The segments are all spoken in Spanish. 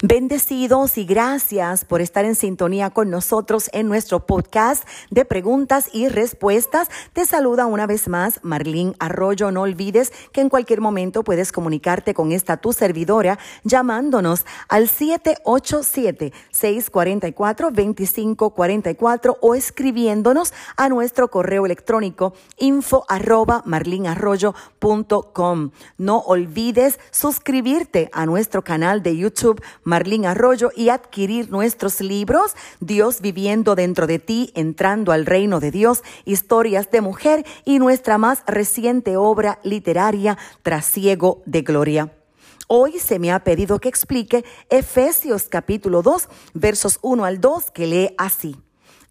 Bendecidos y gracias por estar en sintonía con nosotros en nuestro podcast de preguntas y respuestas. Te saluda una vez más Marlene Arroyo. No olvides que en cualquier momento puedes comunicarte con esta tu servidora llamándonos al 787-644-2544 o escribiéndonos a nuestro correo electrónico info arroba marlinarroyo.com. No olvides suscribirte a nuestro canal de YouTube Marlín Arroyo y adquirir nuestros libros, Dios viviendo dentro de ti, entrando al reino de Dios, historias de mujer y nuestra más reciente obra literaria, Trasiego de Gloria. Hoy se me ha pedido que explique Efesios capítulo 2, versos 1 al 2, que lee así.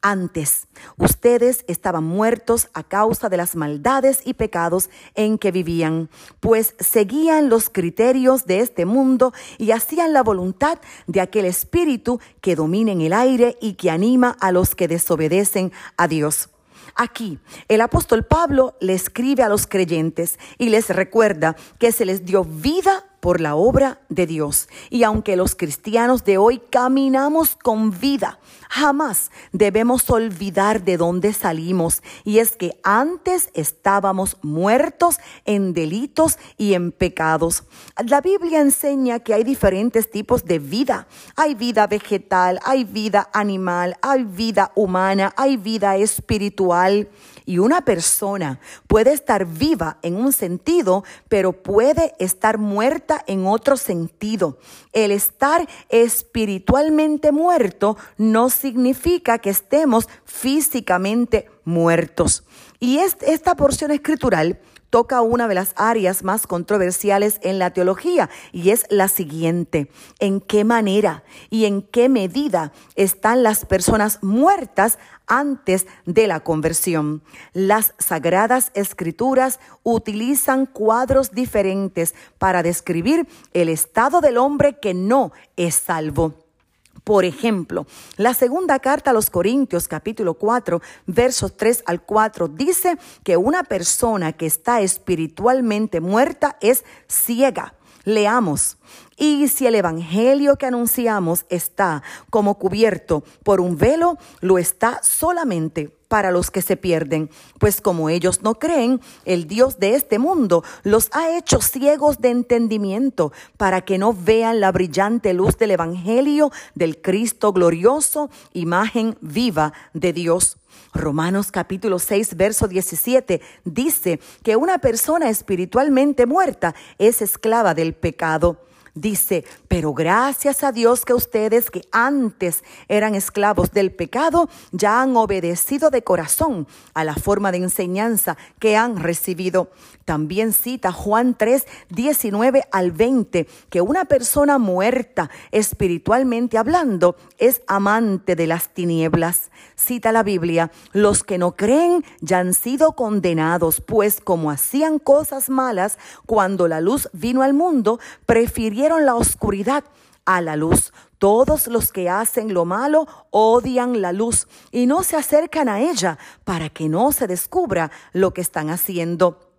Antes, ustedes estaban muertos a causa de las maldades y pecados en que vivían, pues seguían los criterios de este mundo y hacían la voluntad de aquel espíritu que domina en el aire y que anima a los que desobedecen a Dios. Aquí, el apóstol Pablo le escribe a los creyentes y les recuerda que se les dio vida por la obra de Dios. Y aunque los cristianos de hoy caminamos con vida, jamás debemos olvidar de dónde salimos. Y es que antes estábamos muertos en delitos y en pecados. La Biblia enseña que hay diferentes tipos de vida. Hay vida vegetal, hay vida animal, hay vida humana, hay vida espiritual. Y una persona puede estar viva en un sentido, pero puede estar muerta en otro sentido. El estar espiritualmente muerto no significa que estemos físicamente muertos. Y esta porción escritural toca una de las áreas más controversiales en la teología y es la siguiente. ¿En qué manera y en qué medida están las personas muertas antes de la conversión? Las sagradas escrituras utilizan cuadros diferentes para describir el estado del hombre que no es salvo. Por ejemplo, la segunda carta a los Corintios capítulo 4 versos 3 al 4 dice que una persona que está espiritualmente muerta es ciega. Leamos. Y si el Evangelio que anunciamos está como cubierto por un velo, lo está solamente para los que se pierden, pues como ellos no creen, el Dios de este mundo los ha hecho ciegos de entendimiento para que no vean la brillante luz del Evangelio del Cristo glorioso, imagen viva de Dios. Romanos capítulo 6, verso 17 dice que una persona espiritualmente muerta es esclava del pecado. Dice, pero gracias a Dios que ustedes que antes eran esclavos del pecado, ya han obedecido de corazón a la forma de enseñanza que han recibido. También cita Juan 3, 19 al 20, que una persona muerta espiritualmente hablando es amante de las tinieblas. Cita la Biblia, los que no creen ya han sido condenados, pues como hacían cosas malas cuando la luz vino al mundo, prefirieron la oscuridad a la luz. Todos los que hacen lo malo odian la luz y no se acercan a ella para que no se descubra lo que están haciendo.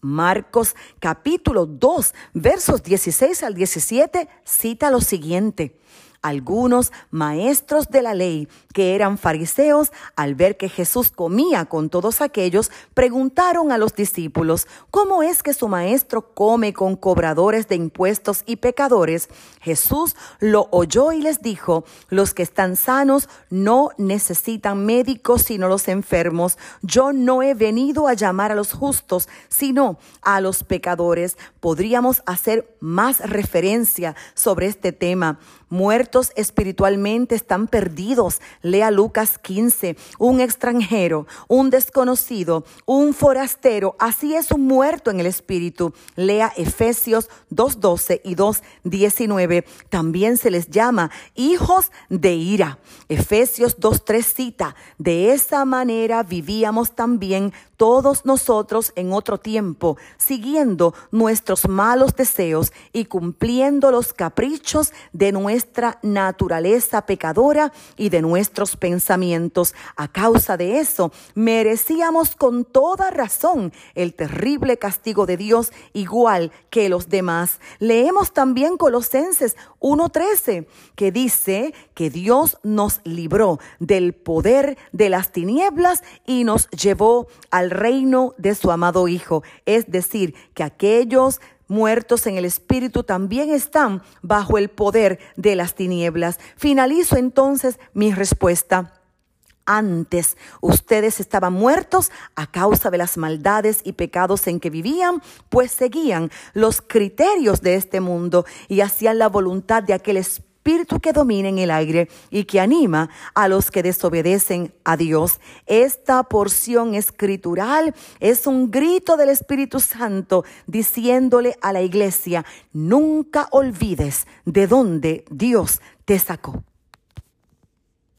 Marcos capítulo 2 versos 16 al 17 cita lo siguiente. Algunos maestros de la ley que eran fariseos, al ver que Jesús comía con todos aquellos, preguntaron a los discípulos, ¿cómo es que su maestro come con cobradores de impuestos y pecadores? Jesús lo oyó y les dijo, los que están sanos no necesitan médicos sino los enfermos. Yo no he venido a llamar a los justos, sino a los pecadores. Podríamos hacer más referencia sobre este tema. Espiritualmente están perdidos. Lea Lucas 15. Un extranjero, un desconocido, un forastero. Así es un muerto en el espíritu. Lea Efesios 2.12 y 2.19. También se les llama hijos de ira. Efesios 2.3 cita. De esa manera vivíamos también todos nosotros en otro tiempo, siguiendo nuestros malos deseos y cumpliendo los caprichos de nuestra naturaleza pecadora y de nuestros pensamientos. A causa de eso, merecíamos con toda razón el terrible castigo de Dios igual que los demás. Leemos también Colosenses 1.13, que dice que Dios nos libró del poder de las tinieblas y nos llevó al reino de su amado Hijo. Es decir, que aquellos muertos en el espíritu también están bajo el poder de las tinieblas. Finalizo entonces mi respuesta. Antes ustedes estaban muertos a causa de las maldades y pecados en que vivían, pues seguían los criterios de este mundo y hacían la voluntad de aquel espíritu espíritu que domina en el aire y que anima a los que desobedecen a Dios. Esta porción escritural es un grito del Espíritu Santo diciéndole a la iglesia, nunca olvides de dónde Dios te sacó.